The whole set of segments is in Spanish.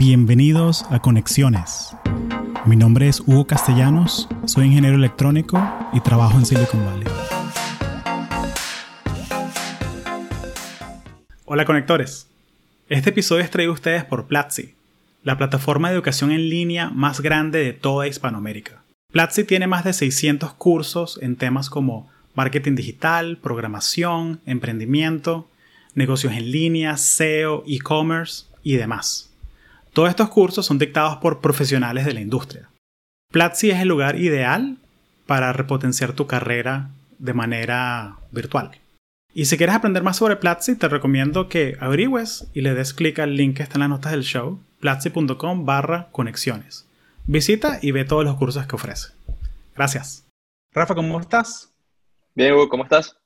Bienvenidos a Conexiones. Mi nombre es Hugo Castellanos, soy ingeniero electrónico y trabajo en Silicon Valley. Hola conectores. Este episodio es traído a ustedes por Platzi, la plataforma de educación en línea más grande de toda Hispanoamérica. Platzi tiene más de 600 cursos en temas como marketing digital, programación, emprendimiento, negocios en línea, SEO, e-commerce y demás. Todos estos cursos son dictados por profesionales de la industria. Platzi es el lugar ideal para repotenciar tu carrera de manera virtual. Y si quieres aprender más sobre Platzi, te recomiendo que averigües y le des clic al link que está en las notas del show, platzi.com barra conexiones. Visita y ve todos los cursos que ofrece. Gracias. Rafa, ¿cómo estás? Bien, Hugo, ¿cómo estás?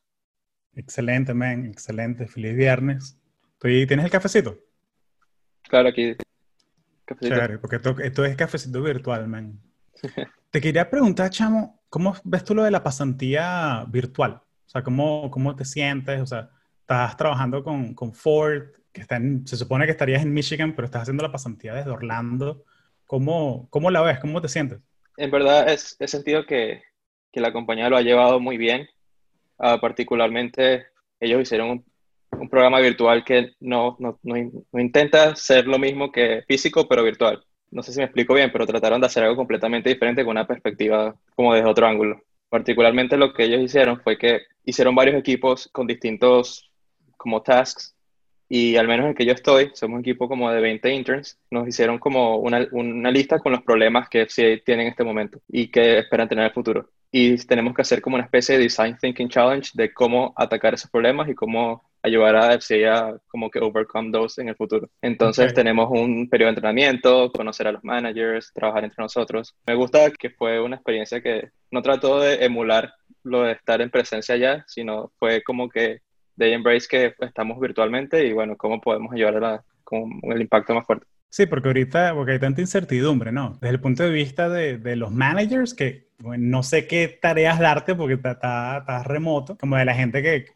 Excelente, man, excelente. Feliz viernes. ¿Tienes el cafecito? Claro, aquí. Cafecito. porque esto, es cafecito virtual, man. Te quería preguntar, chamo, ¿cómo ves tú lo de la pasantía virtual? O sea, ¿cómo, cómo te sientes? O sea, estás trabajando con, con Ford, que está se supone que estarías en Michigan, pero estás haciendo la pasantía desde Orlando. ¿Cómo, cómo la ves? ¿Cómo te sientes? En verdad, es, he sentido que, que la compañía lo ha llevado muy bien. Uh, particularmente, ellos hicieron un, un programa virtual que no, no, no, intenta ser lo mismo que físico, pero virtual. No sé si me explico bien, pero trataron de hacer algo completamente diferente con una perspectiva como desde otro ángulo. Particularmente lo que ellos hicieron fue que hicieron varios equipos con distintos como tasks y al menos en que yo estoy, somos un equipo como de 20 interns, nos hicieron como una, una lista con los problemas que FCA tiene en este momento y que esperan tener en el futuro. Y tenemos que hacer como una especie de Design Thinking Challenge de cómo atacar esos problemas y cómo ayudar a FCA a como que overcome those en el futuro. Entonces tenemos un periodo de entrenamiento, conocer a los managers, trabajar entre nosotros. Me gusta que fue una experiencia que no trató de emular lo de estar en presencia ya, sino fue como que de embrace que estamos virtualmente y bueno, cómo podemos ayudar con el impacto más fuerte. Sí, porque ahorita porque hay tanta incertidumbre, ¿no? Desde el punto de vista de, de los managers, que no sé qué tareas darte porque estás remoto, como de la gente que,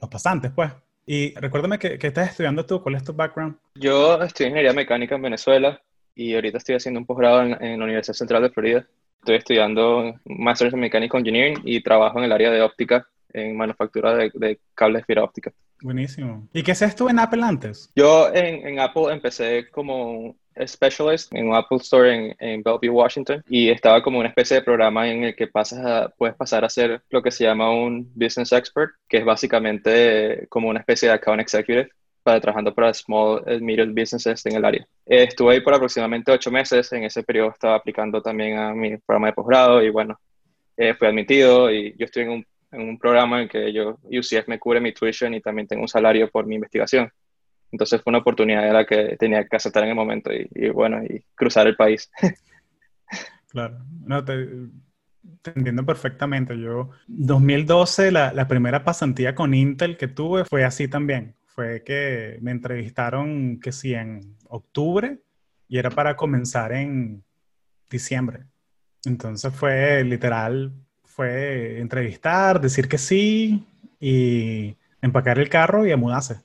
los pasantes, pues. Y recuérdame que, estás estudiando tú, ¿cuál es tu background? Yo estudié ingeniería mecánica en Venezuela y ahorita estoy haciendo un posgrado en, en la Universidad Central de Florida. Estoy estudiando Masters en Mechanical Engineering y trabajo en el área de óptica en manufactura de, cables de fibra óptica. Buenísimo. ¿Y qué haces tú en Apple antes? Yo en, en Apple empecé como specialist en un Apple Store en, en, Bellevue, Washington, y estaba como una especie de programa en el que pasas a, puedes pasar a ser lo que se llama un business expert, que es básicamente como una especie de account executive para trabajando para small and medium businesses en el área. estuve ahí por aproximadamente ocho meses, en ese periodo estaba aplicando también a mi programa de posgrado y bueno, eh, fui admitido y yo estoy en un en un programa en que yo, UCF me cubre mi tuition y también tengo un salario por mi investigación. Entonces fue una oportunidad de la que tenía que aceptar en el momento y, bueno, y cruzar el país. claro, no, te, entiendo perfectamente. Yo, 2012, la, la primera pasantía con Intel que tuve fue así también. Fue que me entrevistaron, que sí, en octubre y era para comenzar en diciembre. Entonces fue literal fue entrevistar, decir que sí y empacar el carro y a mudarse.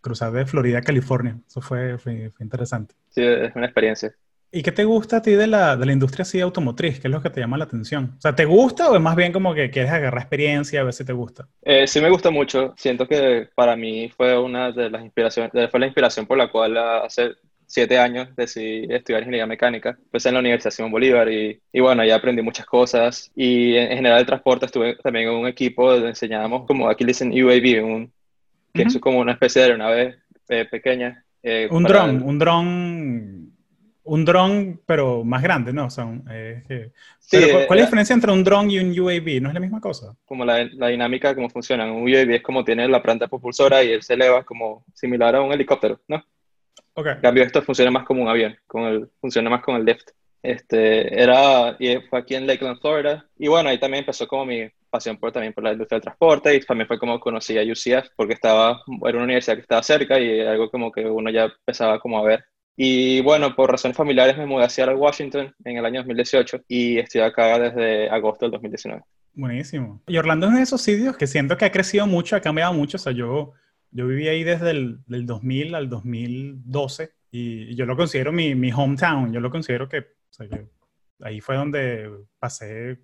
Cruzar de Florida a California. Eso fue, fue, interesante. Sí, es una experiencia. ¿Y qué te gusta a ti de la, de la industria así automotriz? ¿Qué es lo que te llama la atención? O sea, ¿te gusta o es más bien como que quieres agarrar experiencia a ver si te gusta? Eh, sí me gusta mucho. Siento que para mí fue una de las inspiraciones, fue la inspiración por la cual hace siete años decidí estudiar ingeniería mecánica. Empecé en la Universidad Simón Bolívar y, y bueno, ahí aprendí muchas cosas. Y en, general el transporte estuve también en un equipo donde enseñábamos, como aquí le dicen UAV, un, que es como una especie de aeronave eh, pequeña. Eh, un dron, un dron, un dron, pero más grande, ¿no? Son, eh, sí, ¿Cuál es la diferencia entre un dron y un UAV? ¿No es la misma cosa? Como la, la dinámica, cómo funciona. Un UAV es como tiene la planta propulsora y él se eleva como similar a un helicóptero, ¿no? En cambio, esto funciona más como un avión, con el, funciona más con el lift. Este, era, y fue aquí en Lakeland, Florida. Y bueno, ahí también empezó como mi pasión por, también por la industria del transporte y también fue como conocí a UCF porque estaba, era una universidad que estaba cerca y algo como que uno ya empezaba como a ver. Y bueno, por razones familiares me mudé a Seattle, Washington en el año 2018 y estoy acá desde agosto del 2019. Buenísimo. Y Orlando es uno de esos sitios que siento que ha crecido mucho, ha cambiado mucho. O sea, yo Yo viví ahí desde el del 2000 al 2012 y yo lo considero mi, mi hometown. Yo lo considero que, ahí fue donde pasé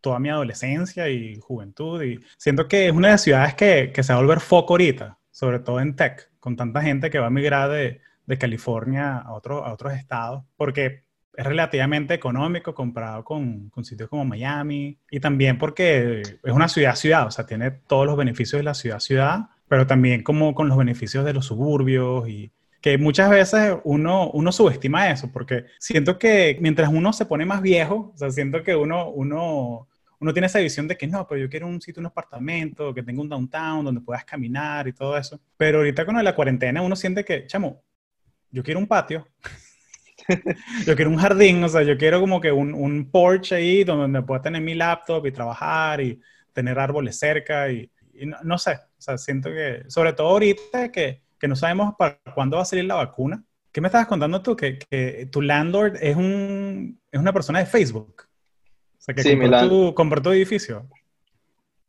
toda mi adolescencia y juventud. Y siento que es una de las ciudades que, que se va a volver foco ahorita, sobre todo en tech, con tanta gente que va a migrar de, de California a, otro, a otros estados, porque es relativamente económico comparado con, con, sitios como Miami y también porque es una ciudad-ciudad, o sea, tiene todos los beneficios de la ciudad-ciudad, pero también como con los beneficios de los suburbios y que muchas veces uno, uno subestima eso, porque siento que mientras uno se pone más viejo, o sea, siento que uno, uno, uno tiene esa visión de que no, pero yo quiero un sitio, un apartamento, que tenga un downtown donde puedas caminar y todo eso. Pero ahorita con la cuarentena uno siente que, chamo, yo quiero un patio. yo quiero un jardín, o sea, yo quiero como que un, un porch ahí donde pueda tener mi laptop y trabajar y tener árboles cerca y, no, sé, o sea, siento que, sobre todo ahorita que, que, no sabemos para cuándo va a salir la vacuna. ¿Qué me estabas contando tú? Que, que tu landlord es, un, es una persona de Facebook. Sea, que sí, compró, tu, edificio.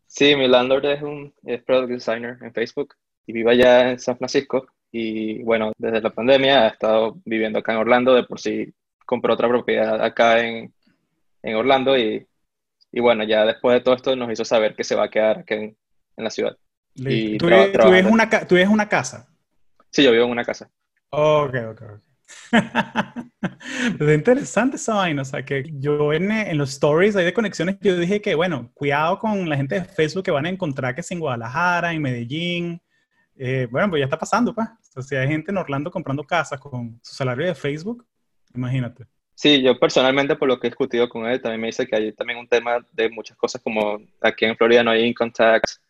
Sí, mi landlord es un es product designer en Facebook y vive allá en San Francisco y bueno, desde la pandemia ha estado viviendo acá en Orlando, de por sí compró otra propiedad acá en, en Orlando y, y, bueno, ya después de todo esto nos hizo saber que se va a quedar aquí en, en la ciudad. Y ¿Tú, vives una, ¿Tú vives una casa? Sí, yo vivo en una casa. Ok, ok, ok. es interesante esa vaina, o sea, que yo en, en, los stories ahí de conexiones, yo dije que, bueno, cuidado con la gente de Facebook que van a encontrar que es en Guadalajara, en Medellín, eh, bueno, pues ya está pasando, pues. O sea, hay gente en Orlando comprando casas con su salario de Facebook, imagínate. Sí, yo personalmente, por lo que he discutido con él, también me dice que hay también un tema de muchas cosas como aquí en Florida no hay income tax,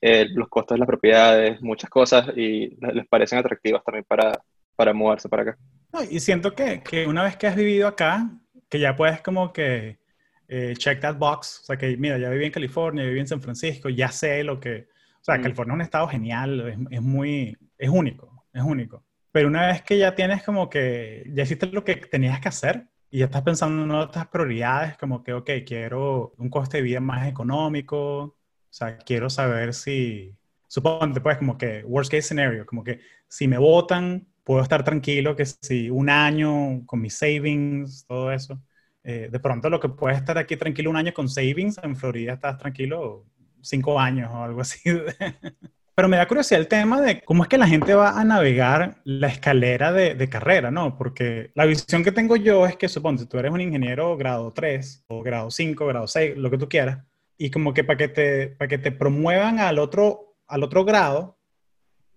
eh, los costos de las propiedades, muchas cosas, y les parecen atractivas también para, para mudarse para acá. Y siento que, que, una vez que has vivido acá, que ya puedes como que eh, check that box, o sea, que mira, ya viví en California, viví en San Francisco, ya sé lo que, o sea, mm. California es un estado genial, es, es, muy, es único, es único. Pero una vez que ya tienes como que, ya hiciste lo que tenías que hacer y ya estás pensando en otras prioridades, como que, ok, quiero un coste de vida más económico, o sea, quiero saber si, suponte pues como que, worst case scenario, como que si me votan, puedo estar tranquilo que si un año con mis savings, todo eso, eh, de pronto lo que puedes estar aquí tranquilo un año con savings, en Florida estás tranquilo cinco años o algo así. Pero me da curiosidad el tema de cómo es que la gente va a navegar la escalera de, de, carrera, ¿no? Porque la visión que tengo yo es que, suponte, tú eres un ingeniero grado 3 o grado 5, grado 6, lo que tú quieras, y como que para que te, para que te promuevan al otro, al otro grado,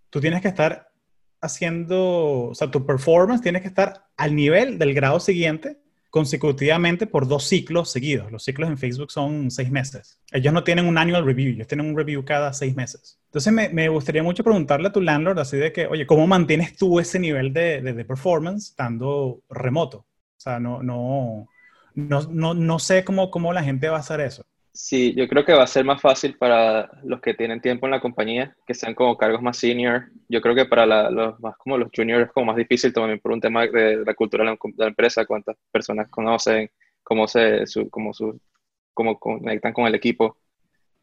tú tienes que estar haciendo, o sea, tu performance tienes que estar al nivel del grado siguiente consecutivamente por dos ciclos seguidos. Los ciclos en Facebook son seis meses. Ellos no tienen un annual review, ellos tienen un review cada seis meses. Entonces me, me gustaría mucho preguntarle a tu landlord así de que, oye, ¿cómo mantienes tú ese nivel de, de, de performance estando remoto? O sea, no, no, no, no, no sé cómo, cómo la gente va a hacer eso. Sí, yo creo que va a ser más fácil para los que tienen tiempo en la compañía, que sean como cargos más senior. Yo creo que para los más como los juniors es como más difícil también por un tema de la cultura de la, empresa, cuántas personas conocen, cómo se, cómo su, cómo conectan con el equipo.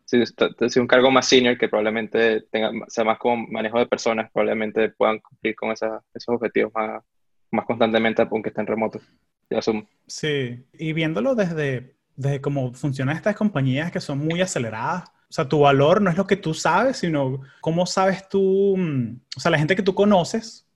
Si es un cargo más senior que probablemente tenga, sea más como manejo de personas, probablemente puedan cumplir con esos objetivos más, más constantemente aunque estén remotos. Yo asumo. Sí, y viéndolo desde de cómo funcionan estas compañías que son muy aceleradas. O sea, tu valor no es lo que tú sabes, sino cómo sabes tú, mm, o sea, la gente que tú conoces,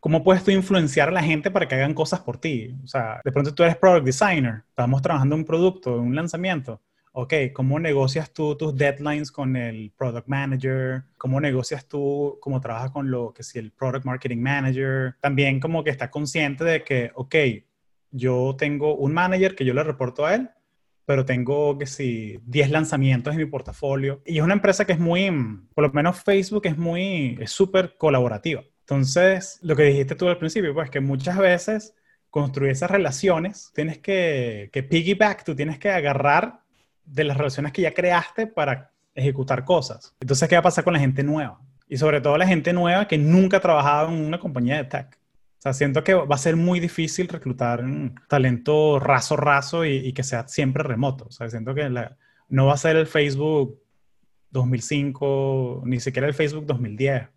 cómo puedes tú influenciar a la gente para que hagan cosas por ti. O sea, de pronto tú eres product designer, estamos trabajando un producto, un lanzamiento. Ok, ¿cómo negocias tú tus deadlines con el product manager? ¿Cómo negocias tú, cómo trabajas con lo que si el product marketing manager? También como que está consciente de que, ok, yo tengo un manager que yo le reporto a él, pero tengo que sí, 10 lanzamientos en mi portafolio. Y es una empresa que es muy, por lo menos Facebook es muy, es súper colaborativa. Entonces, lo que dijiste tú al principio, pues que muchas veces construir esas relaciones, tienes que, que piggyback, tú tienes que agarrar de las relaciones que ya creaste para ejecutar cosas. Entonces, ¿qué va a pasar con la gente nueva? Y sobre todo la gente nueva que nunca ha trabajado en una compañía de tech. O sea, siento que va a ser muy difícil reclutar talento raso, raso y, que sea siempre remoto. O sea, siento que no va a ser el Facebook 2005, ni siquiera el Facebook 2010,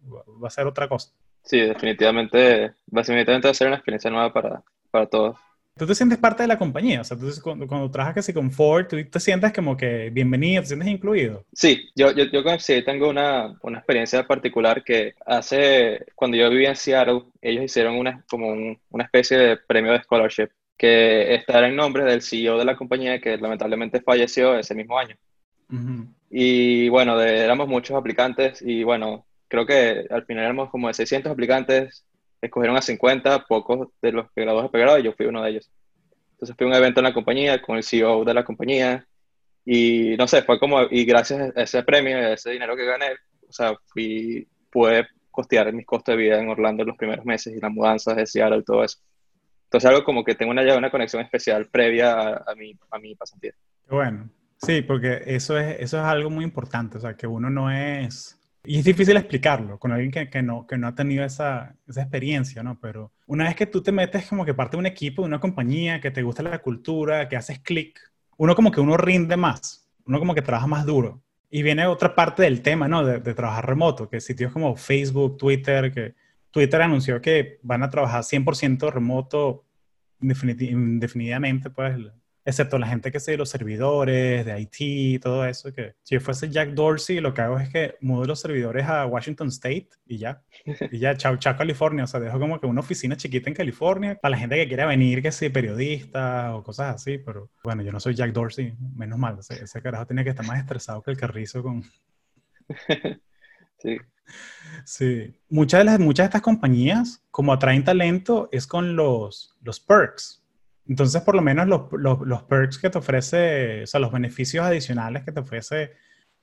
va a ser otra cosa. Sí, definitivamente, definitivamente va a ser una experiencia nueva para, para todos. Tú te sientes parte de la compañía, o sea, tú, cuando, cuando trabajas casi con Ford, tú te sientes como que bienvenido, te sientes incluido. Sí, yo, yo, yo sí tengo una, una experiencia particular que hace, cuando yo vivía en Seattle, ellos hicieron una, como una especie de premio de scholarship que está en nombre del CEO de la compañía que lamentablemente falleció ese mismo año. Y bueno, éramos muchos aplicantes y bueno, creo que al final éramos como de 600 aplicantes, escogieron a 50, pocos de los graduados de y yo fui uno de ellos. Entonces fui a un evento en la compañía con el CEO de la compañía y no sé, fue como, y gracias a ese premio, a ese dinero que gané, o sea, fui, pude costear mis costos de vida en Orlando en los primeros meses y las mudanzas de Seattle y todo eso. Entonces algo como que tengo una, una conexión especial previa a, a, mi, a mi pasantía. Bueno, sí, porque eso es, eso es algo muy importante, o sea, que uno no es y es difícil explicarlo con alguien que, que, no, que no ha tenido esa, esa, experiencia, ¿no? Pero una vez que tú te metes como que parte de un equipo, de una compañía, que te gusta la cultura, que haces clic, uno como que uno rinde más, uno como que trabaja más duro. Y viene otra parte del tema, ¿no? De, de trabajar remoto, que sitios como Facebook, Twitter, que Twitter anunció que van a trabajar 100% remoto indefinidamente, pues excepto la gente que sé, los servidores, de IT, todo eso, que si yo fuese Jack Dorsey, lo que hago es que mudo los servidores a Washington State y ya, y ya, chao, chao California, o sea, dejo como que una oficina chiquita en California para la gente que quiera venir, que sea periodista o cosas así, pero bueno, yo no soy Jack Dorsey, menos mal, ese, ese carajo tiene que estar más estresado que el carrizo con... sí. Sí, muchas de, las, muchas de estas compañías, como atraen talento, es con los, los perks, entonces, por lo menos los, perks que te ofrece, o sea, los beneficios adicionales que te ofrece,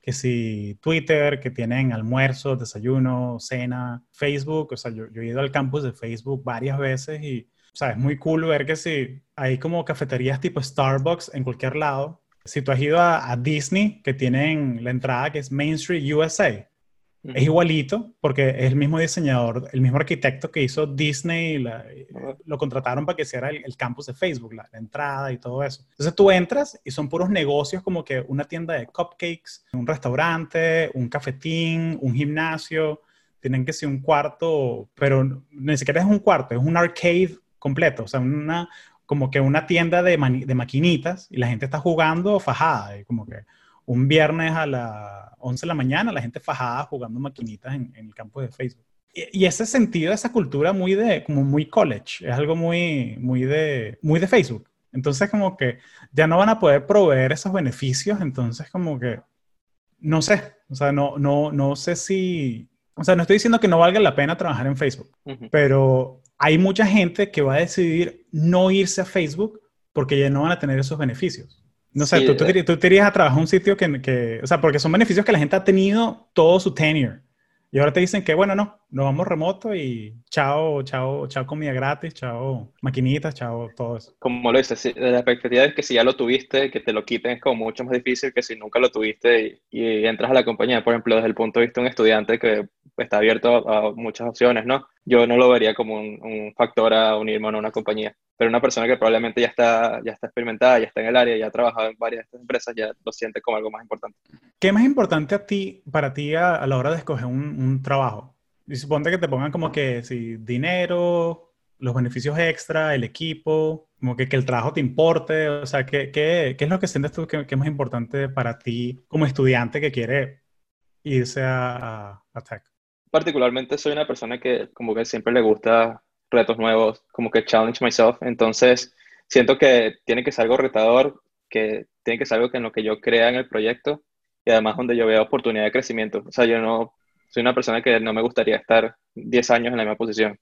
que si Twitter, que tienen almuerzo, desayuno, cena, Facebook, o sea, yo, yo, he ido al campus de Facebook varias veces y, o sea, es muy cool ver que si hay como cafeterías tipo Starbucks en cualquier lado. Si tú has ido a, a Disney, que tienen la entrada que es Main Street USA, es igualito porque es el mismo diseñador, el mismo arquitecto que hizo Disney, lo contrataron para que hiciera el, campus de Facebook, la, entrada y todo eso. Entonces tú entras y son puros negocios como que una tienda de cupcakes, un restaurante, un cafetín, un gimnasio, tienen que ser un cuarto, pero ni siquiera es un cuarto, es un arcade completo, o sea, una, como que una tienda de, de maquinitas y la gente está jugando fajada, y como que un viernes a las 11 de la mañana, la gente fajada jugando maquinitas en, el campo de Facebook. Y, ese sentido, esa cultura muy de, como muy college, es algo muy, muy de, muy de Facebook. Entonces como que ya no van a poder proveer esos beneficios, entonces como que, no sé, o sea, no, no, no sé si, o sea, no estoy diciendo que no valga la pena trabajar en Facebook, pero hay mucha gente que va a decidir no irse a Facebook porque ya no van a tener esos beneficios. No sé, tú, tú, tú, te irías a trabajar en un sitio que, que, o sea, porque son beneficios que la gente ha tenido todo su tenure. Y ahora te dicen que, bueno, no, nos vamos remoto y chao, chao, chao comida gratis, chao maquinitas, chao todo eso. Como lo dices, la perspectiva es que si ya lo tuviste, que te lo quiten es como mucho más difícil que si nunca lo tuviste y, y entras a la compañía, por ejemplo, desde el punto de vista de un estudiante que está abierto a, muchas opciones, ¿no? Yo no lo vería como un, factor a unirme a una compañía, pero una persona que probablemente ya está, ya está experimentada, ya está en el área, ya ha trabajado en varias de estas empresas, ya lo siente como algo más importante. ¿Qué es más importante a ti, para ti a, la hora de escoger un, trabajo? Y suponte que te pongan como que si dinero, los beneficios extra, el equipo, como que, que el trabajo te importe, o sea, ¿qué, qué, qué es lo que sientes tú que, es más importante para ti como estudiante que quiere irse a, a tech? particularmente soy una persona que como que siempre le gusta retos nuevos, como que challenge myself, entonces siento que tiene que ser algo retador, que tiene que ser algo que en lo que yo crea en el proyecto y además donde yo vea oportunidad de crecimiento. O sea, yo no soy una persona que no me gustaría estar 10 años en la misma posición.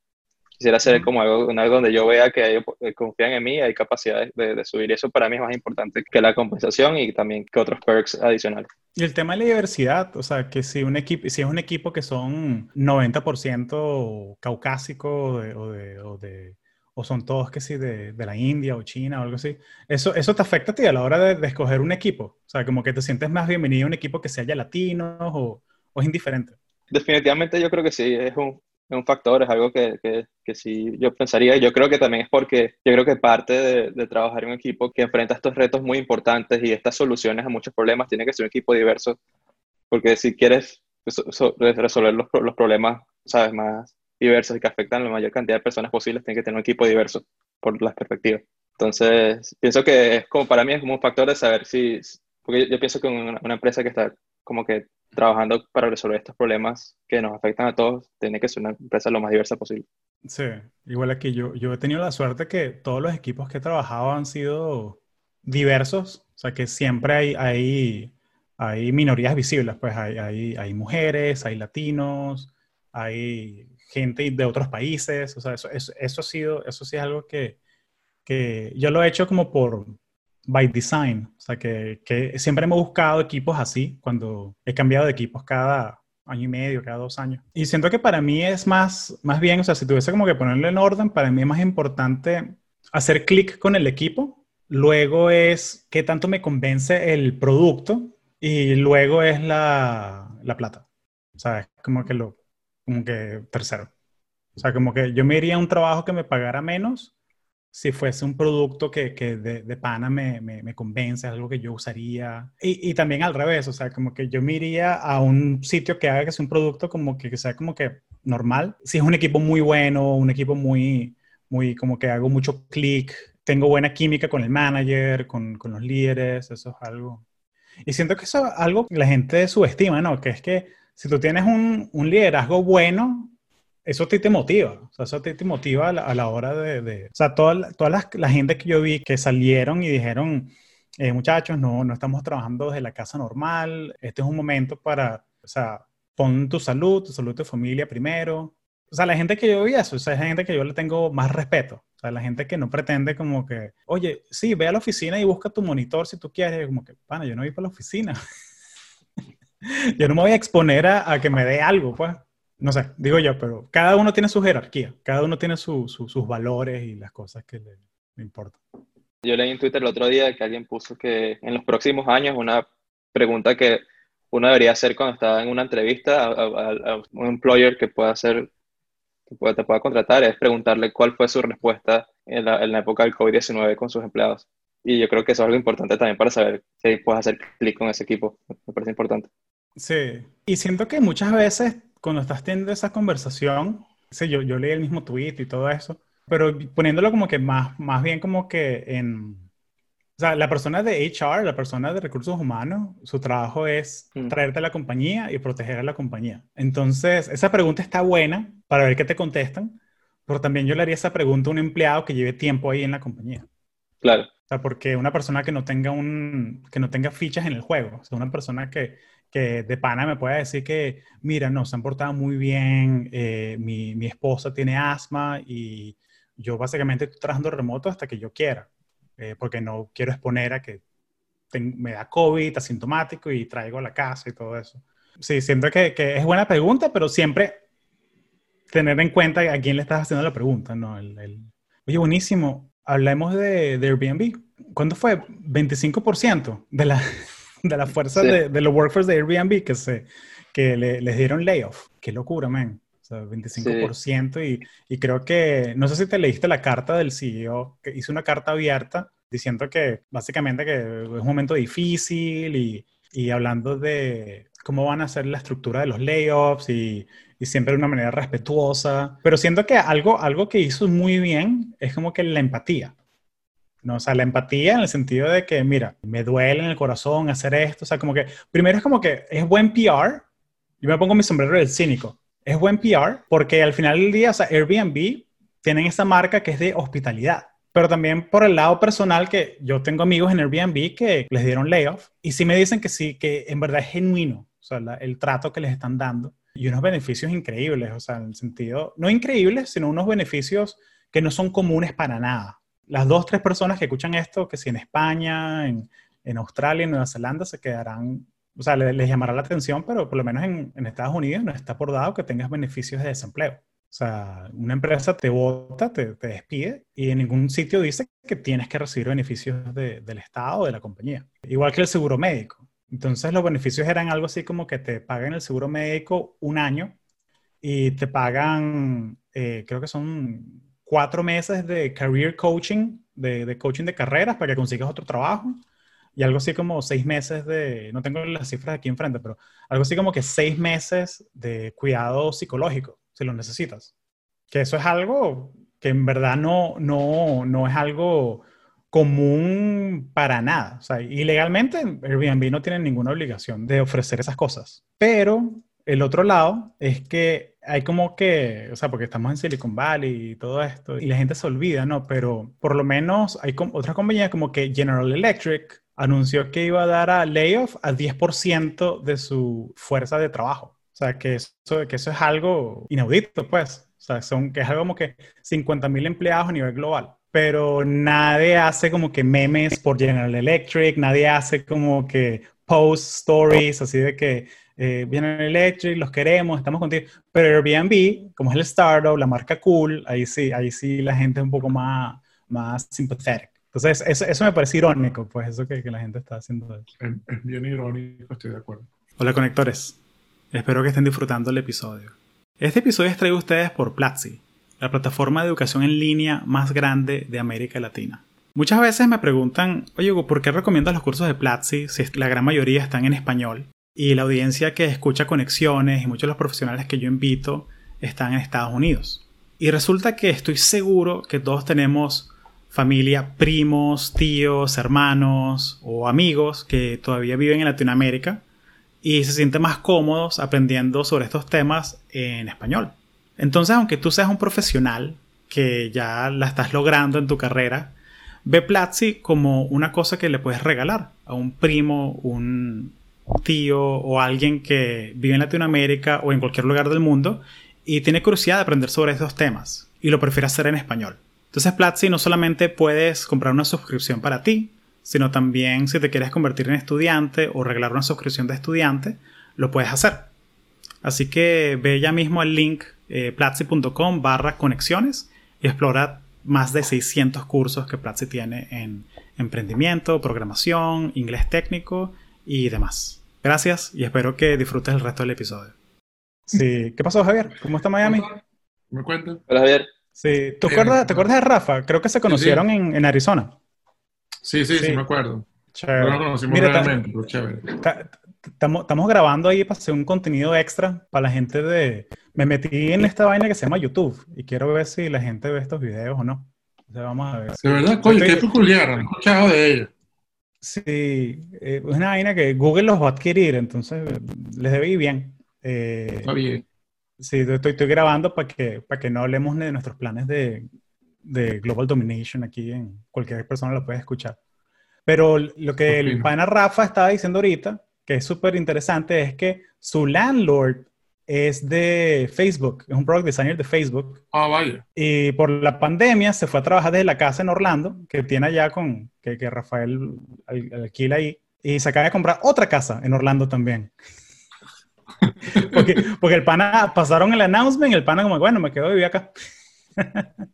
Quisiera hacer como algo, algo donde yo vea que ellos eh, confían en mí y hay capacidad de, de subir. Eso para mí es más importante que la compensación y también que otros perks adicionales. Y el tema de la diversidad, o sea, que si, un equipo, si es un equipo que son 90% caucásico o, de, o, de, o, son todos que sí de, de, la India o China o algo así, eso, eso te afecta a ti a la hora de, escoger un equipo. O sea, como que te sientes más bienvenido a un equipo que sea ya latino o, o es indiferente. Definitivamente yo creo que sí, es un, es un factor, es algo que, que, que, sí yo pensaría. Yo creo que también es porque yo creo que parte de, trabajar en un equipo que enfrenta estos retos muy importantes y estas soluciones a muchos problemas tiene que ser un equipo diverso. porque si quieres resolver los, los problemas, sabes, más diversos y que afectan a la mayor cantidad de personas posibles, tienes que tener un equipo diverso por las perspectivas. Entonces, pienso que es como para mí es como un factor de saber si, porque yo, pienso que una, empresa que está como que trabajando para resolver estos problemas que nos afectan a todos, tiene que ser una empresa lo más diversa posible. Sí, igual aquí yo, yo he tenido la suerte que todos los equipos que he trabajado han sido diversos, o sea que siempre hay, hay, hay minorías visibles, pues hay, hay, hay mujeres, hay latinos, hay gente de otros países, o sea, eso, eso, eso, ha sido, eso sí es algo que, que yo lo he hecho como por by design, o sea, que, que siempre me he buscado equipos así cuando he cambiado de equipos cada año y medio, cada dos años. Y siento que para mí es más, más bien, o sea, si tuviese como que ponerlo en orden, para mí es más importante hacer clic con el equipo, luego es qué tanto me convence el producto y luego es la, la plata. O sea, es como que lo, como que tercero. O sea, como que yo me iría a un trabajo que me pagara menos si fuese un producto que, que de, de, pana me, me, me, convence, algo que yo usaría. Y, y, también al revés, o sea, como que yo me iría a un sitio que haga que sea un producto como que, que sea como que normal. Si es un equipo muy bueno, un equipo muy, muy como que hago mucho clic, tengo buena química con el manager, con, con los líderes, eso es algo. Y siento que eso es algo que la gente subestima, ¿no? Que es que si tú tienes un, un liderazgo bueno, eso te, te motiva, o sea, eso te, te motiva a la, a la, hora de, de, o sea, toda, toda la, la, gente que yo vi que salieron y dijeron, eh, muchachos, no, no estamos trabajando desde la casa normal, este es un momento para, o sea, pon tu salud, tu salud de tu familia primero. O sea, la gente que yo vi eso, o sea, es gente que yo le tengo más respeto. O sea, la gente que no pretende como que, oye, sí, ve a la oficina y busca tu monitor si tú quieres. Como que, pana, yo no voy para la oficina. yo no me voy a exponer a, a, que me dé algo, pues. No sé, digo yo, pero cada uno tiene su jerarquía, cada uno tiene su, su, sus valores y las cosas que le, le, importan. Yo leí en Twitter el otro día que alguien puso que en los próximos años una pregunta que uno debería hacer cuando está en una entrevista a, a, a un employer que pueda hacer, que pueda, te pueda contratar es preguntarle cuál fue su respuesta en la, en la época del COVID-19 con sus empleados. Y yo creo que eso es algo importante también para saber si puedes hacer clic con ese equipo. Me parece importante. Sí, y siento que muchas veces cuando estás teniendo esa conversación, yo, yo leí el mismo tweet y todo eso, pero poniéndolo como que más, más bien como que en... O sea, la persona de HR, la persona de recursos humanos, su trabajo es mm. traerte a la compañía y proteger a la compañía. Entonces, esa pregunta está buena para ver qué te contestan, pero también yo le haría esa pregunta a un empleado que lleve tiempo ahí en la compañía. Claro. O sea, porque una persona que no tenga un, que no tenga fichas en el juego, o sea, una persona que, que de pana me pueda decir que, mira, no, se han portado muy bien, eh, mi, mi, esposa tiene asma y yo básicamente estoy trabajando remoto hasta que yo quiera, eh, porque no quiero exponer a que me da COVID asintomático y traigo a la casa y todo eso. Sí, siento que, que, es buena pregunta, pero siempre tener en cuenta a quién le estás haciendo la pregunta, ¿no? El, el... Oye, buenísimo. Hablemos de, de Airbnb. ¿Cuándo fue? 25% de la, de la fuerza sí. de, de, los workforce de Airbnb que, se, que le, les dieron layoff. Qué locura, man. O sea, 25% sí. y, y, creo que, no sé si te leíste la carta del CEO, que hizo una carta abierta diciendo que básicamente que es un momento difícil y, y hablando de cómo van a ser la estructura de los layoffs y, y, siempre de una manera respetuosa. Pero siento que algo, algo que hizo muy bien es como que la empatía. ¿No? O sea, la empatía en el sentido de que, mira, me duele en el corazón hacer esto, o sea, como que, primero es como que es buen PR, yo me pongo mi sombrero del cínico, es buen PR porque al final del día, o sea, Airbnb tienen esa marca que es de hospitalidad, pero también por el lado personal que yo tengo amigos en Airbnb que les dieron layoff y sí me dicen que sí, que en verdad es genuino, o sea, el trato que les están dando y unos beneficios increíbles, o sea, en el sentido, no increíbles, sino unos beneficios que no son comunes para nada las dos, tres personas que escuchan esto, que si en España, en, en Australia, en Nueva Zelanda, se quedarán, o sea, les, llamará la atención, pero por lo menos en, en, Estados Unidos no está por dado que tengas beneficios de desempleo. O sea, una empresa te vota, te, te despide y en ningún sitio dice que tienes que recibir beneficios de, del Estado o de la compañía. Igual que el seguro médico. Entonces los beneficios eran algo así como que te pagan el seguro médico un año y te pagan, eh, creo que son cuatro meses de career coaching, de, de, coaching de carreras para que consigas otro trabajo. y algo así como seis meses de, no tengo las cifras aquí enfrente, pero algo así como que seis meses de cuidado psicológico, si lo necesitas. Que eso es algo que en verdad no, no, no es algo común para nada. O sea, ilegalmente Airbnb no tiene ninguna obligación de ofrecer esas cosas. Pero el otro lado es que hay como que, o sea, porque estamos en Silicon Valley y todo esto, y la gente se olvida, ¿no? Pero por lo menos hay otras compañías como que General Electric anunció que iba a dar a layoff a 10% de su fuerza de trabajo. O sea, que eso, que eso es algo inaudito, pues. O sea, son, que es algo como que 50 mil empleados a nivel global. Pero nadie hace como que memes por General Electric, nadie hace como que post stories así de que eh, General Electric, los queremos, estamos contigo. Pero Airbnb, como es el startup, la marca cool, ahí sí, ahí sí la gente es un poco más, más sympathetic. Entonces, eso, eso me parece irónico, pues eso que, que la gente está haciendo. Es, es bien irónico, estoy de acuerdo. Hola conectores, espero que estén disfrutando el episodio. Este episodio es traído a ustedes por Platzi, la plataforma de educación en línea más grande de América Latina. Muchas veces me preguntan, oye, ¿por qué recomiendas los cursos de Platzi si la gran mayoría están en español? Y la audiencia que escucha conexiones y muchos de los profesionales que yo invito están en Estados Unidos. Y resulta que estoy seguro que todos tenemos familia, primos, tíos, hermanos o amigos que todavía viven en Latinoamérica y se sienten más cómodos aprendiendo sobre estos temas en español. Entonces, aunque tú seas un profesional que ya la estás logrando en tu carrera, ve Platzi como una cosa que le puedes regalar a un primo, un tío o alguien que vive en Latinoamérica o en cualquier lugar del mundo y tiene curiosidad de aprender sobre estos temas y lo prefiere hacer en español. Entonces Platzi no solamente puedes comprar una suscripción para ti, sino también si te quieres convertir en estudiante o regalar una suscripción de estudiante, lo puedes hacer. Así que ve ya mismo al link eh, platzi.com barra conexiones y explora más de 600 cursos que Platzi tiene en emprendimiento, programación, inglés técnico y demás. Gracias y espero que disfrutes el resto del episodio. Sí, ¿qué pasó Javier? ¿Cómo está Miami? ¿Me cuentas? Hola Javier. Sí, ¿Te acuerdas, ¿te acuerdas de Rafa? Creo que se conocieron Sí. En, en Arizona. Sí, sí, sí, Sí. me acuerdo. Chévere. No lo conocimos Mira, realmente, pero chévere. ta- Estamos estamos grabando ahí para hacer un contenido extra para la gente de... Me metí en esta vaina que se llama YouTube y quiero ver si la gente ve estos videos o no. O sea, vamos a ver. De verdad, coño, qué peculiar. No he escuchado de ella. Sí, eh, es una vaina que Google los va a adquirir, entonces les debe ir bien. Eh, Está bien. sí, estoy, estoy grabando para que, para que no hablemos de nuestros planes de, de Global Domination aquí en cualquier persona lo puede escuchar. Pero lo que el pana Rafa estaba diciendo ahorita, que es súper interesante, es que su landlord es de Facebook, es un product designer de Facebook. Ah, vaya. Y por la pandemia se fue a trabajar desde la casa en Orlando, que tiene allá con, que, que Rafael al- alquila ahí. Y se acaba de comprar otra casa en Orlando también. porque, porque el pana, pasaron el announcement y el pana como, bueno, me quedo de vivir acá.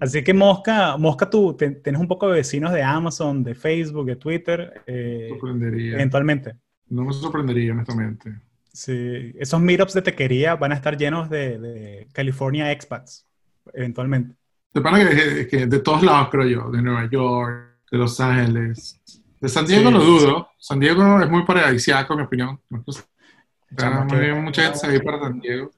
Así que Mosca, Mosca tú te- tienes un poco de vecinos de Amazon, de Facebook, de Twitter, eh, Sorprendería. eventualmente. No me sorprendería, honestamente. Sí, esos meetups de tequería van a estar llenos de, de California expats, eventualmente. De que, que de todos lados, creo yo. De Nueva York, de Los Ángeles. De San Diego Sí, lo sí. dudo. San Diego es muy paradisíaco, en mi opinión. Muy mucha gente se va a ir para San Diego.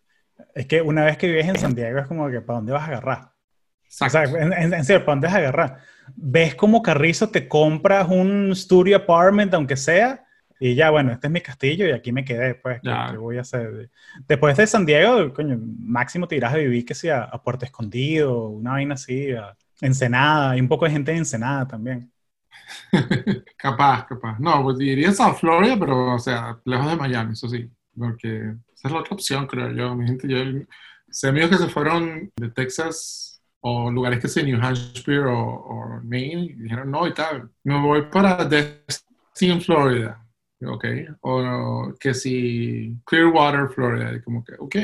Es que una vez que vives en San Diego es como que ¿para dónde vas a agarrar? O Exacto. sea, en, en- en serio, ¿para dónde vas a agarrar? Ves como Carrizo te compras un studio apartment, aunque sea, y ya, bueno, este es mi castillo y aquí me quedé, pues, ¿qué, qué voy a hacer? Después de San Diego, coño, máximo te irás a vivir, que sea, a Puerto Escondido, una vaina así, a Ensenada, y un poco de gente de Ensenada también. Capaz, capaz. No, pues diría South Florida, pero, o sea, lejos de Miami, eso sí. Porque esa es la otra opción, creo yo. Mi gente, yo sé amigos que se fueron de Texas o lugares que sea New Hampshire o, o Maine y dijeron, no, y tal, me voy para Destin, Florida. Ok. O que si Clearwater, Florida. Como que, ok.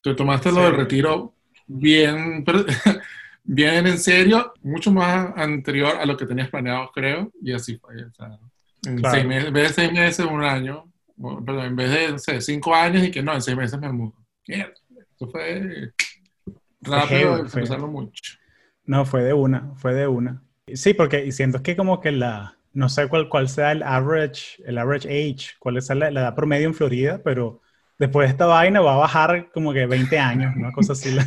Tú tomaste lo Sí. del retiro bien, bien en serio, mucho más anterior a lo que tenías planeado, creo, y así fue. O sea, en, Claro. seis meses, en vez de seis meses, un año, perdón, en vez de, no sé, cinco años y que no, en seis meses me mudo. Mierda, eso fue rápido y fue. mucho. No, fue de una, fue de una. Sí, porque y siento que como que la, no sé cuál, cuál sea el average, el average age, cuál es la, edad promedio en Florida, pero después de esta vaina va a bajar como que 20 años, una cosa así.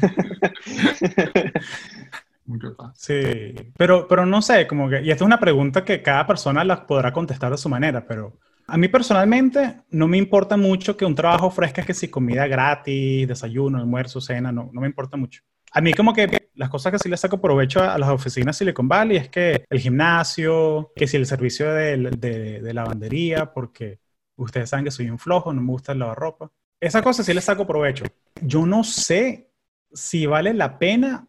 Sí, pero, pero no sé, como que, y esta es una pregunta que cada persona la podrá contestar de su manera, pero a mí personalmente no me importa mucho que un trabajo ofrezca que si comida gratis, desayuno, almuerzo, cena, no, no me importa mucho. A mí como que las cosas que sí le saco provecho a, las oficinas Silicon Valley es que el gimnasio, que si el servicio de, de, de lavandería, porque ustedes saben que soy un flojo, no me gusta el lavarropa. Esa cosa sí le saco provecho. Yo no sé si vale la pena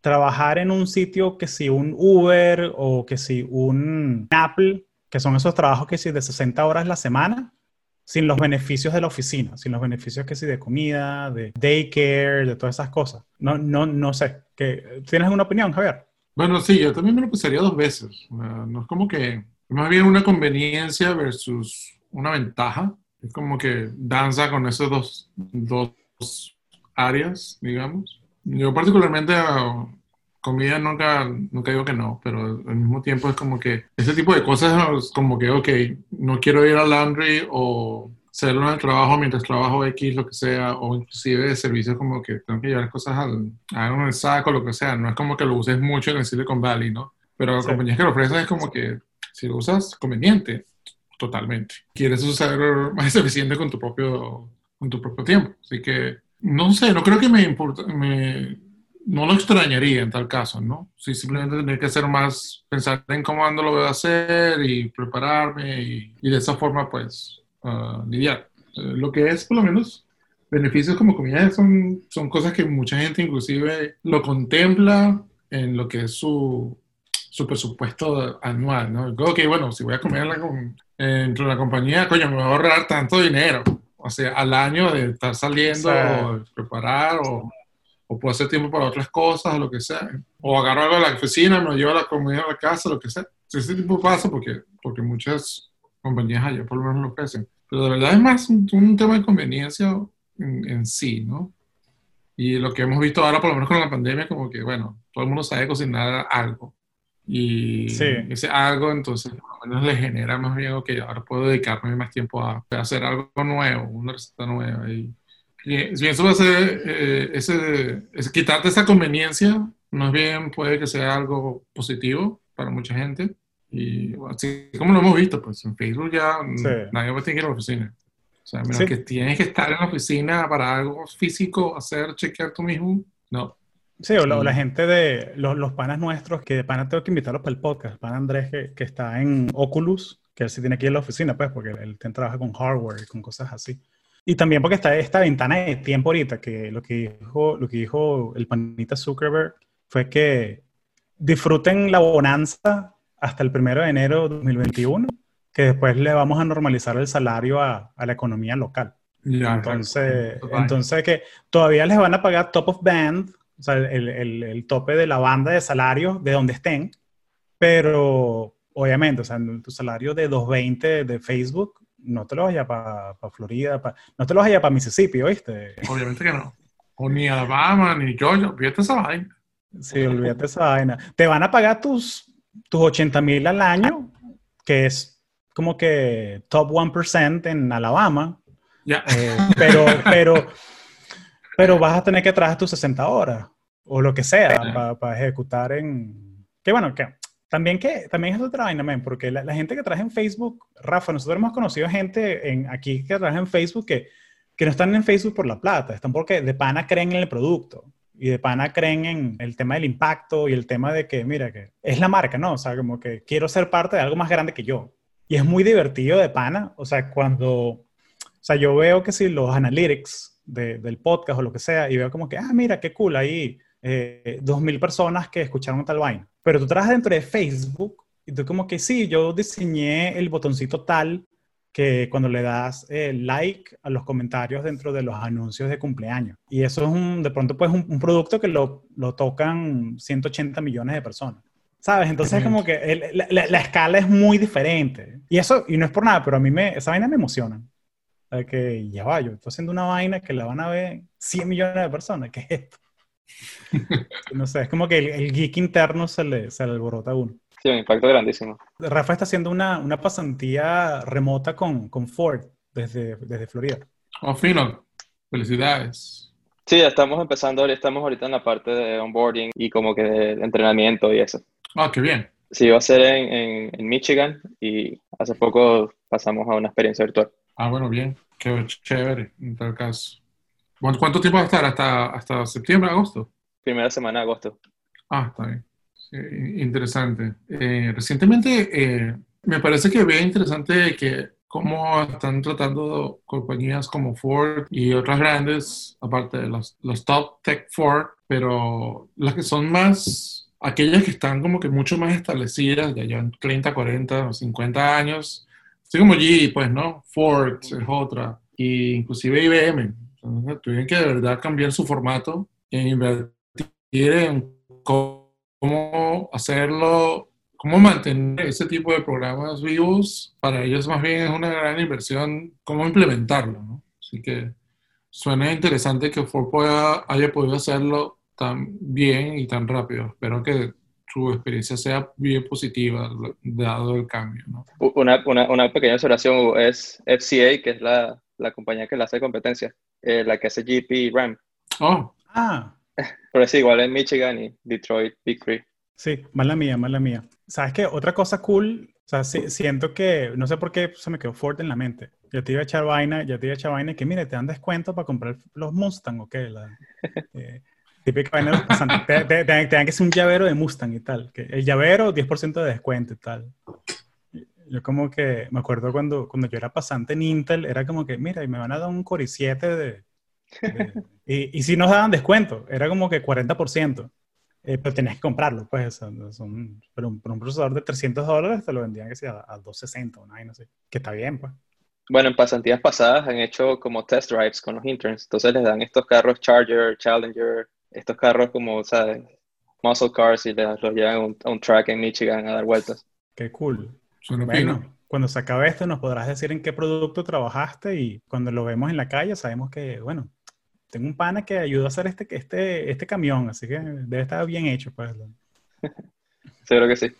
trabajar en un sitio que si un Uber o que si un Apple, que son esos trabajos que si de 60 horas la semana, sin los beneficios de la oficina, sin los beneficios que si de comida, de daycare, de todas esas cosas. No, no, no sé. ¿Qué, ¿Tienes alguna opinión, Javier? Bueno, sí, yo también me lo pensaría dos veces. No es como que, más bien una conveniencia versus una ventaja. Es como que danza con esos dos, dos áreas, digamos. Yo particularmente comida nunca, nunca digo que no, pero al mismo tiempo es como que ese tipo de cosas como que, ok, no quiero ir al laundry o hacerlo en el trabajo mientras trabajo X, lo que sea, o inclusive servicios como que tengo que llevar cosas al, a el saco, lo que sea. No es como que lo uses mucho en el Silicon Valley, ¿no? Pero las compañías que lo ofrecen es como que si lo usas, conveniente, totalmente. Quieres usar más eficiente con tu propio, con tu propio tiempo. Así que no sé, no creo que me, importa, me no lo extrañaría en tal caso, ¿no? Sí, simplemente tendría que hacer más, pensar en cómo ando lo voy a hacer y prepararme y, de esa forma, pues, uh, lidiar. Eh, lo que es, por lo menos, beneficios como comida son, son cosas que mucha gente inclusive lo contempla en lo que es su, su presupuesto anual, ¿no? Ok, bueno, si voy a comer dentro de la compañía, coño, me voy a ahorrar tanto dinero o sea, al año de estar saliendo, o preparar, o, o, puedo hacer tiempo para otras cosas, o lo que sea. O agarro algo a la oficina, me lo llevo a la comida a la casa, lo que sea. Ese tipo pasa porque, porque muchas compañías allá por lo menos lo ofrecen. Pero de verdad es más un, tema de conveniencia en, en, sí, ¿no? Y lo que hemos visto ahora, por lo menos con la pandemia, como que, bueno, todo el mundo sabe cocinar algo. Y ese algo, entonces, por lo menos le genera más bien que ahora puedo dedicarme más tiempo a, hacer algo nuevo, una receta nueva. Y, si eso va a ser, eh, ese, quitarte esa conveniencia, más bien puede que sea algo positivo para mucha gente. Y así como lo hemos visto, pues en Facebook ya nadie va a tener que ir a la oficina. O sea, menos que tienes que estar en la oficina para algo físico, hacer, chequear tú mismo, no. Sí, o la, gente de los, los, panas nuestros, que de pana tengo que invitarlos para el podcast. Pan Andrés, que, que, está en Oculus, que él sí tiene que ir a la oficina, pues, porque él, trabaja con hardware y con cosas así. Y también porque está esta ventana de tiempo ahorita, que lo que dijo, lo que dijo el panita Zuckerberg fue que disfruten la bonanza hasta el primero de enero de 2021, que después le vamos a normalizar el salario a, a la economía local. entonces, entonces que todavía les van a pagar top of band o sea, el, el, el, tope de la banda de salario de donde estén, pero obviamente, o sea, tu salario de 220 de Facebook no te lo vaya para Florida, no te lo vaya para Mississippi, ¿oíste? Obviamente que no. O ni Alabama, ni Georgia, olvídate esa vaina. Sí, olvídate esa vaina. Te van a pagar tus, tus 80 mil al año, que es como que top 1% en Alabama. Ya. Eh, pero, pero, pero vas a tener que trabajar tus 60 horas o lo que sea para ejecutar en... Que bueno, que también, que, también es otra vaina, porque la, gente que trabaja en Facebook, Rafa, nosotros hemos conocido gente en, aquí que trabaja en Facebook que, que no están en Facebook por la plata, están porque de pana creen en el producto y de pana creen en el tema del impacto y el tema de que, mira, que es la marca, ¿no? O sea, como que quiero ser parte de algo más grande que yo. Y es muy divertido de pana, o sea, cuando, o sea, yo veo que si los analytics del podcast o lo que sea, y veo como que, ah, mira, qué cool, ahí eh, 2.000 personas que escucharon tal vaina. Pero tú trabajas dentro de Facebook y tú como que sí, yo diseñé el botoncito tal que cuando le das eh, like a los comentarios dentro de los anuncios de cumpleaños. Y eso es un, de pronto pues un, producto que lo, lo, tocan 180 millones de personas. ¿Sabes? Entonces como que la, la, escala es muy diferente. Y eso, y no es por nada, pero a mí me, esa vaina me emociona. que ya va, yo estoy haciendo una vaina que la van a ver 100 millones de personas. ¿Qué es esto? No sé, es como que el, geek interno se le, se le alborota a uno. Sí, un impacto grandísimo. Rafa está haciendo una, una pasantía remota con, con Ford desde, desde Florida. Oh, fino. Felicidades. Sí, estamos empezando, estamos ahorita en la parte de onboarding y como que de entrenamiento y eso. Ah, qué bien. Sí, va a ser en, en, en Michigan y hace poco pasamos a una experiencia virtual. Ah, bueno, bien. Qué chévere, en tal caso. ¿Cuánto tiempo va a estar? ¿Hasta, hasta septiembre, agosto? Primera semana de agosto. Ah, está bien. Sí, interesante. Eh, recientemente eh, me parece que ve interesante que cómo están tratando compañías como Ford y otras grandes, aparte de los, los top tech Ford, pero las que son más, aquellas que están como que mucho más establecidas, ya llevan 30, 40 o 50 años, así como G, pues, ¿no? Ford es otra, y inclusive IBM. Entonces, tuvieron que de verdad cambiar su formato e invertir en cómo hacerlo, cómo mantener ese tipo de programas vivos. Para ellos más bien es una gran inversión cómo implementarlo, ¿no? Así que suena interesante que Ford pueda, haya podido hacerlo tan bien y tan rápido. Espero que su experiencia sea bien positiva, dado el cambio, ¿no? Una, una, una pequeña observación es FCA, que es la, la compañía que le hace competencia, eh, la que hace GP RAM. Oh, Ah, Pero es igual en Michigan y Detroit, Big Three. sí, mala mía, mala mía. ¿Sabes qué? Otra cosa cool, o sea, sí- siento que, no sé por qué se me quedó Ford en la mente. Yo te iba a echar vaina, yo te iba a echar vaina y que, mire, te dan descuento para comprar los Mustang, ¿o qué? La, eh, típica vaina. Te, te- te- te dan que hacer un llavero de Mustang y tal. Que el llavero, 10% de descuento y tal. Yo como que me acuerdo cuando, cuando yo era pasante en Intel, era como que, mira, y me van a dar un Core i7 de... de- y, y si nos daban descuento, era como que 40%. Eh, pero tenías que comprarlo, pues. son- son- pero un, pero un procesador de 300 dólares te lo vendían que sea a 260 o no sé. Que está bien, pues. Bueno, en pasantías pasadas han hecho como test drives con los interns. Entonces les dan estos carros Charger, Challenger, estos carros como, ¿sabes? Muscle cars y les, los llevan a un, a un track en Michigan a dar vueltas. Qué cool. Suena Bueno, cuando se acabe esto nos podrás decir en qué producto trabajaste y cuando lo vemos en la calle sabemos que, bueno, tengo un pana que ayudó a hacer este, este, este camión, así que debe estar bien hecho, pues. Seguro que sí.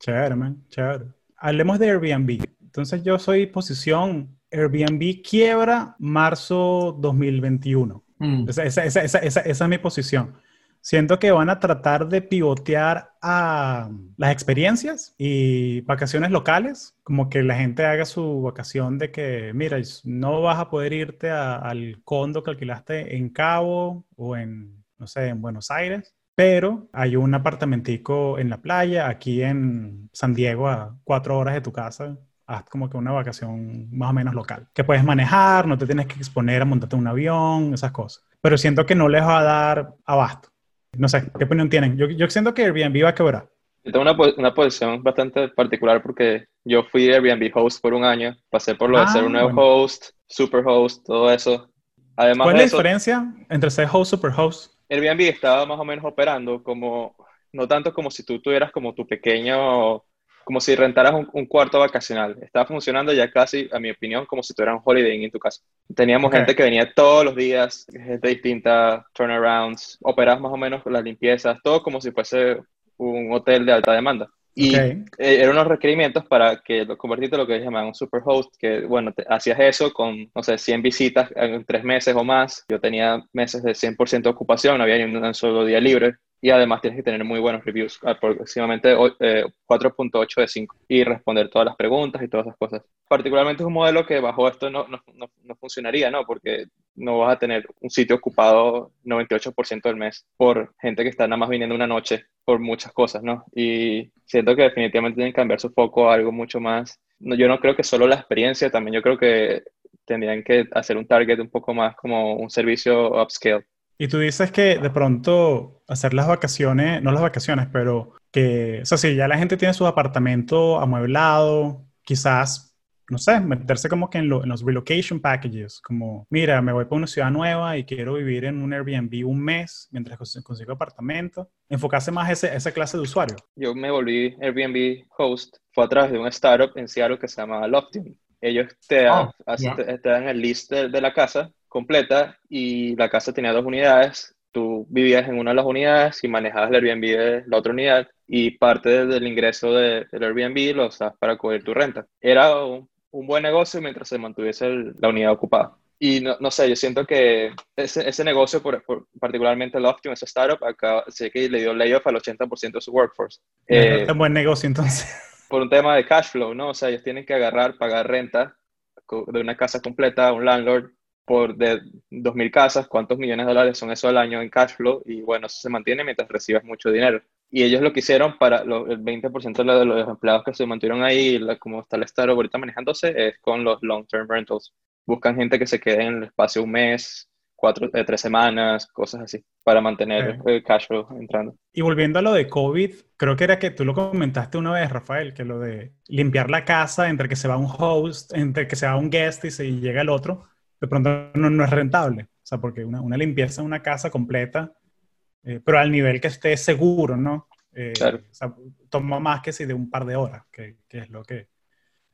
Chévere, man, chévere. Hablemos de Airbnb. Entonces yo soy posición Airbnb quiebra marzo 2021. Mm. Esa, esa, esa, esa, esa, esa es mi posición. Siento que van a tratar de pivotear a las experiencias y vacaciones locales, como que la gente haga su vacación de que, mira, no vas a poder irte a- al condo que alquilaste en Cabo o en, no sé, en Buenos Aires, pero hay un apartamentico en la playa, aquí en San Diego, a cuatro horas de tu casa. Haz como que una vacación más o menos local, que puedes manejar, no te tienes que exponer a montarte un avión, esas cosas. Pero siento que no les va a dar abasto. No sé, ¿qué opinión tienen? Yo, yo siento que Airbnb va a quebrar. Yo tengo una, una posición bastante particular porque yo fui Airbnb host por un año, pasé por lo de Ah, ser un nuevo bueno. host, super host, todo eso. Además ¿Cuál de es la eso, diferencia entre ser host superhost? Airbnb estaba más o menos operando como, no tanto como si tú tuvieras como tu pequeño, como si rentaras un, un cuarto vacacional. Estaba funcionando ya casi, a mi opinión, como si tuvieras un holiday Inn en tu casa. Teníamos gente que venía todos los días, gente distinta, turnarounds, operas más o menos las limpiezas, todo como si fuese un hotel de alta demanda. Y eh, eran unos requerimientos para que lo convertirte en lo que llaman un superhost, que bueno, te- hacías eso con, no sé, 100 visitas en tres meses o más. Yo tenía meses de 100% de ocupación, no había ni un solo día libre. Y además tienes que tener muy buenos reviews, aproximadamente o- eh, 4.8 de 5, y responder todas las preguntas y todas esas cosas. Particularmente es un modelo que bajo esto no, no, no, no funcionaría, ¿no? Porque no vas a tener un sitio ocupado 98% del mes por gente que está nada más viniendo una noche por muchas cosas, ¿no? Y siento que definitivamente tienen que cambiar su foco a algo mucho más. Yo no creo que solo la experiencia, también yo creo que tendrían que hacer un target un poco más como un servicio upscale. Y tú dices que de pronto hacer las vacaciones, no las vacaciones, pero que, o sea, si ya la gente tiene su apartamento amueblado, quizás, no sé, meterse como que en, lo- en los relocation packages, como, mira, me voy para una ciudad nueva y quiero vivir en un Airbnb un mes mientras cons- consigo apartamento, enfocarse más a ese, esa clase de usuario. Yo me volví Airbnb host, fue a través de un startup en Seattle que se llama Lofting. Ellos te, dan- Oh, te- te dan el list de, de la casa completa y la casa tenía dos unidades tú vivías en una de las unidades y manejabas el Airbnb de la otra unidad y parte del ingreso de, del Airbnb lo usabas para cubrir tu renta. Era un, buen negocio mientras se mantuviese la unidad ocupada. Y no, no, sé, yo siento que ese, ese negocio, por, particularmente el Optimum, esa startup, acá sé que le dio layoff al 80% de su workforce. es un buen negocio entonces. Por un tema de cash flow, ¿no? O sea, ellos tienen que agarrar, pagar renta de una casa completa a un landlord por de 2.000 casas, cuántos millones de dólares son eso al año en cash flow, y bueno, eso se mantiene mientras recibes mucho dinero. Y ellos lo que hicieron para el 20% de los empleados que se mantuvieron ahí, como está el Estado ahorita manejándose, es con los long-term rentals. Buscan gente que se quede en el espacio un mes, cuatro, eh, tres semanas, cosas así, para mantener el cash flow entrando. Y volviendo a lo de COVID, creo que era que tú lo comentaste una vez, Rafael, que lo de limpiar la casa entre que se va un host, entre que se va un guest y se llega el otro, de pronto no, es rentable. O sea, porque una, una limpieza de una casa completa, eh, pero al nivel que esté seguro, ¿no? Eh, o sea, toma más que si de un par de horas, que, que, es lo que...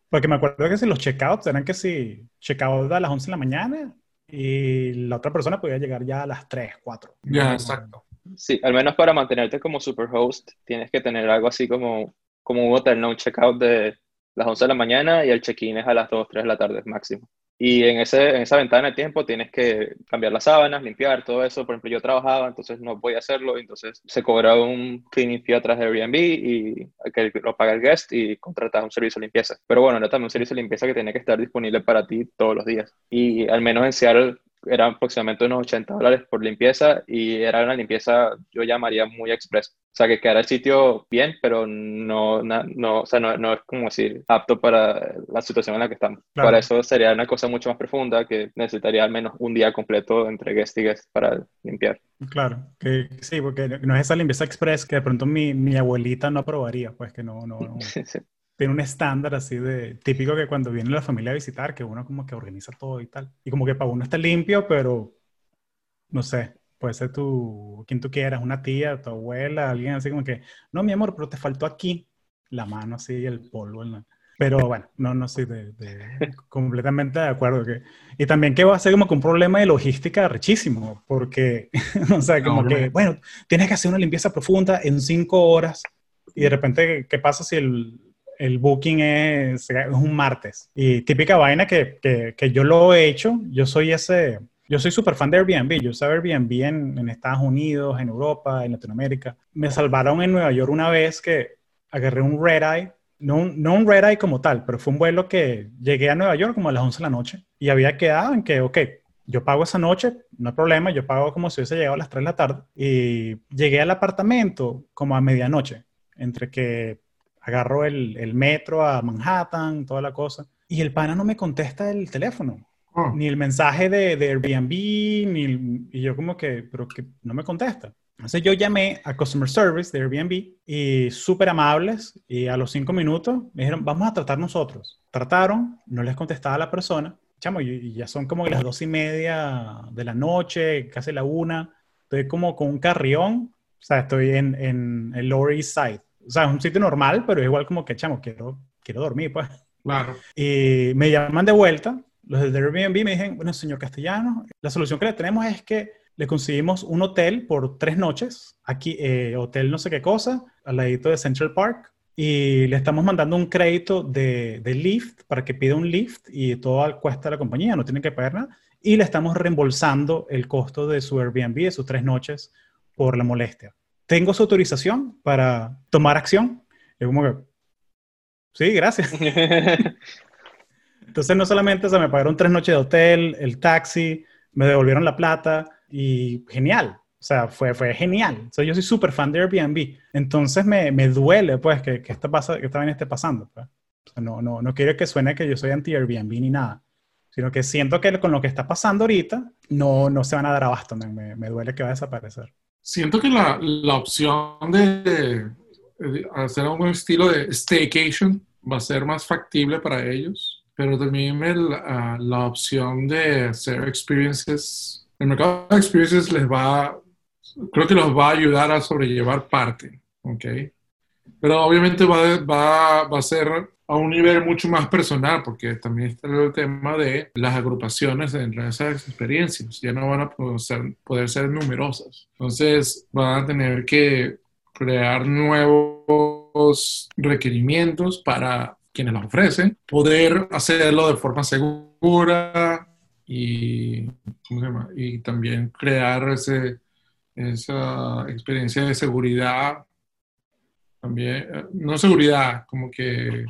Porque me acuerdo que si los checkouts eran que si checkout a las 11 de la mañana y la otra persona podía llegar ya a las 3, 4. Ya, exacto. Sí, al menos para mantenerte como superhost tienes que tener algo así como, como un hotel, ¿no? Un checkout de las 11 de la mañana y el check-in es a las 2, 3 de la tarde máximo. Y en, ese, en esa ventana de tiempo tienes que cambiar las sábanas, limpiar todo eso. Por ejemplo, yo trabajaba, entonces no podía hacerlo. Entonces se cobraba un cleaning fee atrás de Airbnb y que lo paga el guest y contratas un servicio de limpieza. Pero bueno, era también un servicio de limpieza que tenía que estar disponible para ti todos los días. Y al menos en Seattle eran aproximadamente unos 80 dólares por limpieza y era una limpieza, yo llamaría muy express. O sea, que quedara el sitio bien, pero no, no, o sea, no, no, es como decir apto para la situación en la que estamos. Para eso sería una cosa mucho más profunda que necesitaría al menos un día completo entre guest y guest para limpiar. Claro, que sí, porque no es esa limpieza express que de pronto mi, mi abuelita no aprobaría, pues que no, no, no. tiene un estándar así de típico que cuando viene la familia a visitar, que uno como que organiza todo y tal. Y como que para uno está limpio, pero no sé, puede ser tu, quien tú quieras, una tía, tu abuela, alguien así como que, no, mi amor, pero te faltó aquí la mano así, el polvo. Pero bueno, no, no estoy de, completamente de acuerdo. Que, y también que va a ser como que un problema de logística richísimo, porque, o sea, como que, bueno, tienes que hacer una limpieza profunda en cinco horas y de repente, ¿qué pasa si el, el booking es, un martes. Y típica vaina que, que, que, yo lo he hecho, yo soy ese, yo soy súper fan de Airbnb, yo usaba Airbnb en, en, Estados Unidos, en Europa, en Latinoamérica. Me salvaron en Nueva York una vez que agarré un red eye, no no un red eye como tal, pero fue un vuelo que llegué a Nueva York como a las 11 de la noche y había quedado en que, ok, yo pago esa noche, no hay problema, yo pago como si hubiese llegado a las 3 de la tarde y llegué al apartamento como a medianoche, entre que agarro el, el, metro a Manhattan, toda la cosa, y el pana no me contesta el teléfono, oh. ni el mensaje de, de Airbnb, ni y yo como que, pero que no me contesta. Entonces yo llamé a Customer Service de Airbnb y súper amables y a los cinco minutos me dijeron, vamos a tratar nosotros. Trataron, no les contestaba la persona, chamo, y, ya son como las dos y media de la noche, casi la una, estoy como con un carrión, o sea, estoy en, en el Lower East Side o sea, un sitio normal, pero es igual como que, chamo, quiero, quiero dormir, pues. Claro. Y me llaman de vuelta, los del Airbnb me dicen, bueno, señor Castellano, la solución que le tenemos es que le conseguimos un hotel por tres noches, aquí, eh, hotel no sé qué cosa, al ladito de Central Park, y le estamos mandando un crédito de, de Lyft para que pida un Lyft y todo cuesta la compañía, no tiene que pagar nada, y le estamos reembolsando el costo de su Airbnb, de sus tres noches, por la molestia tengo su autorización para tomar acción. Es como que, sí, gracias. Entonces no solamente se me pagaron tres noches de hotel, el taxi, me devolvieron la plata y genial. O sea, fue, fue genial. O yo soy súper fan de Airbnb. Entonces me, me duele, pues, que, que, esta, pasa, que esta vaina esté pasando. Pues. no, no, no quiero que suene que yo soy anti-Airbnb ni nada. Sino que siento que con lo que está pasando ahorita, no, no se van a dar abasto. Me, me duele que va a desaparecer. Siento que la, la opción de, hacer un estilo de staycation va a ser más factible para ellos, pero también el, la opción de hacer experiences, el mercado de experiences les va, creo que los va a ayudar a sobrellevar parte, ¿ok? Pero obviamente va, va, va a ser a un nivel mucho más personal, porque también está el tema de las agrupaciones dentro de esas experiencias. Ya no van a poder ser, numerosas. Entonces van a tener que crear nuevos requerimientos para quienes los ofrecen, poder hacerlo de forma segura y también crear ese, esa experiencia de seguridad, también, eh, no seguridad, como que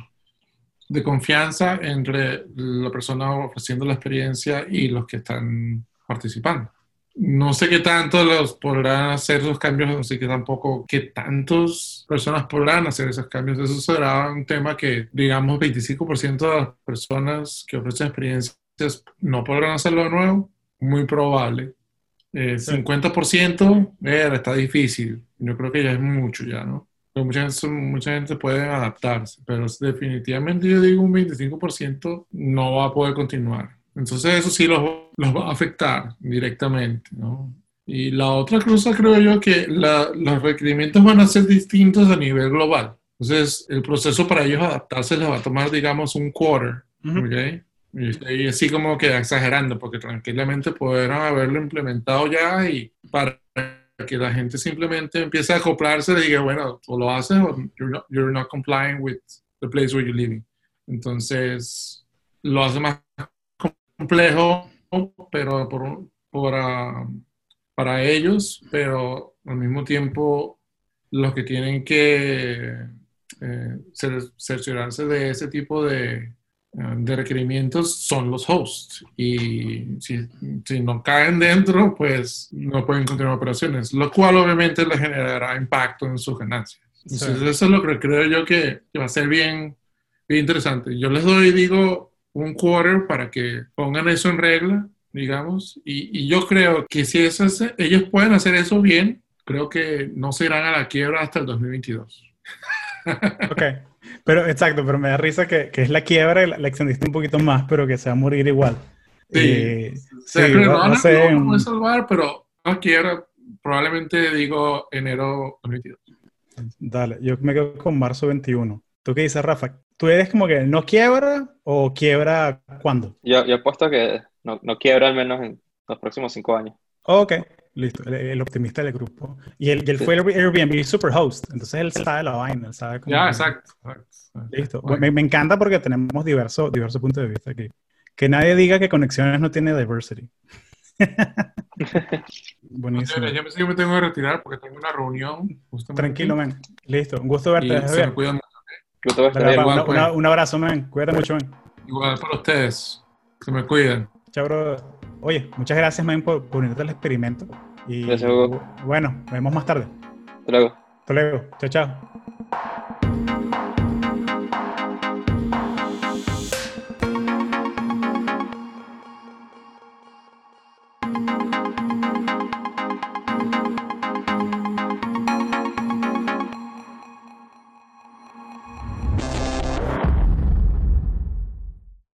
de confianza entre la persona ofreciendo la experiencia y los que están participando. No sé qué tanto los podrán hacer esos cambios, así que tampoco qué tantas personas podrán hacer esos cambios. Eso será un tema que, digamos, 25% de las personas que ofrecen experiencias no podrán hacerlo de nuevo. Muy probable. 50% eh, está difícil. Yo creo que ya es mucho ya, ¿no? Mucha, gente, mucha gente puede adaptarse, pero definitivamente yo digo un 25% no va a poder continuar. Entonces eso sí los, los va a afectar directamente, ¿no? Y la otra cosa creo yo que los requerimientos van a ser distintos a nivel global. Entonces el proceso para ellos adaptarse les va a tomar, digamos, un quarter, ¿ok? Y, y así como que exagerando, porque tranquilamente pudieron haberlo implementado ya y para que la gente simplemente empiece a acoplarse y diga, bueno, o lo haces o you're not, you're not complying with the place where you're living. Entonces, lo hace más complejo, pero por, por para ellos, pero al mismo tiempo los que tienen que eh, cerciorarse de ese tipo de, de requerimientos son los hosts y si, si, no caen dentro, pues no pueden continuar operaciones, lo cual obviamente le generará impacto en sus ganancias. Entonces eso es lo que creo yo que, va a ser bien, bien interesante. Yo les doy, digo, un quarter para que pongan eso en regla, digamos, y, y yo creo que si eso ellos pueden hacer eso bien, creo que no se irán a la quiebra hasta el 2022. Ok. Pero exacto, pero me da risa que, que es la quiebra y la, extendiste un poquito más, pero que se va a morir igual. Sí, eh, sí, no, va, no, a salvar, pero la quiebra probablemente digo enero 2022. Dale, yo me quedo con marzo 21. ¿Tú qué dices, Rafa? ¿Tú eres como que no quiebra o quiebra cuándo? Yo, yo apuesto que no, no quiebra al menos en los próximos cinco años. Ok, Listo, el, optimista del grupo. Y él, él fue el Airbnb Superhost, entonces él sabe la vaina, sabe cómo... Ya, exacto, Listo. Me, me, encanta porque tenemos diversos diverso puntos de vista aquí. Que nadie diga que Conexiones no tiene diversity. Buenísimo. yo me tengo que retirar porque tengo una reunión. Tranquilo, man. Listo, un gusto verte. Y se me cuidan mucho. Igual, pues. un abrazo, man. Cuídate mucho, man. Igual para ustedes. Se me cuidan. Chao, bro. Oye, muchas gracias, man, por, por unirte al experimento. Y gracias, Hugo. Bueno, nos vemos más tarde. Hasta luego. Hasta luego. Chao, chao.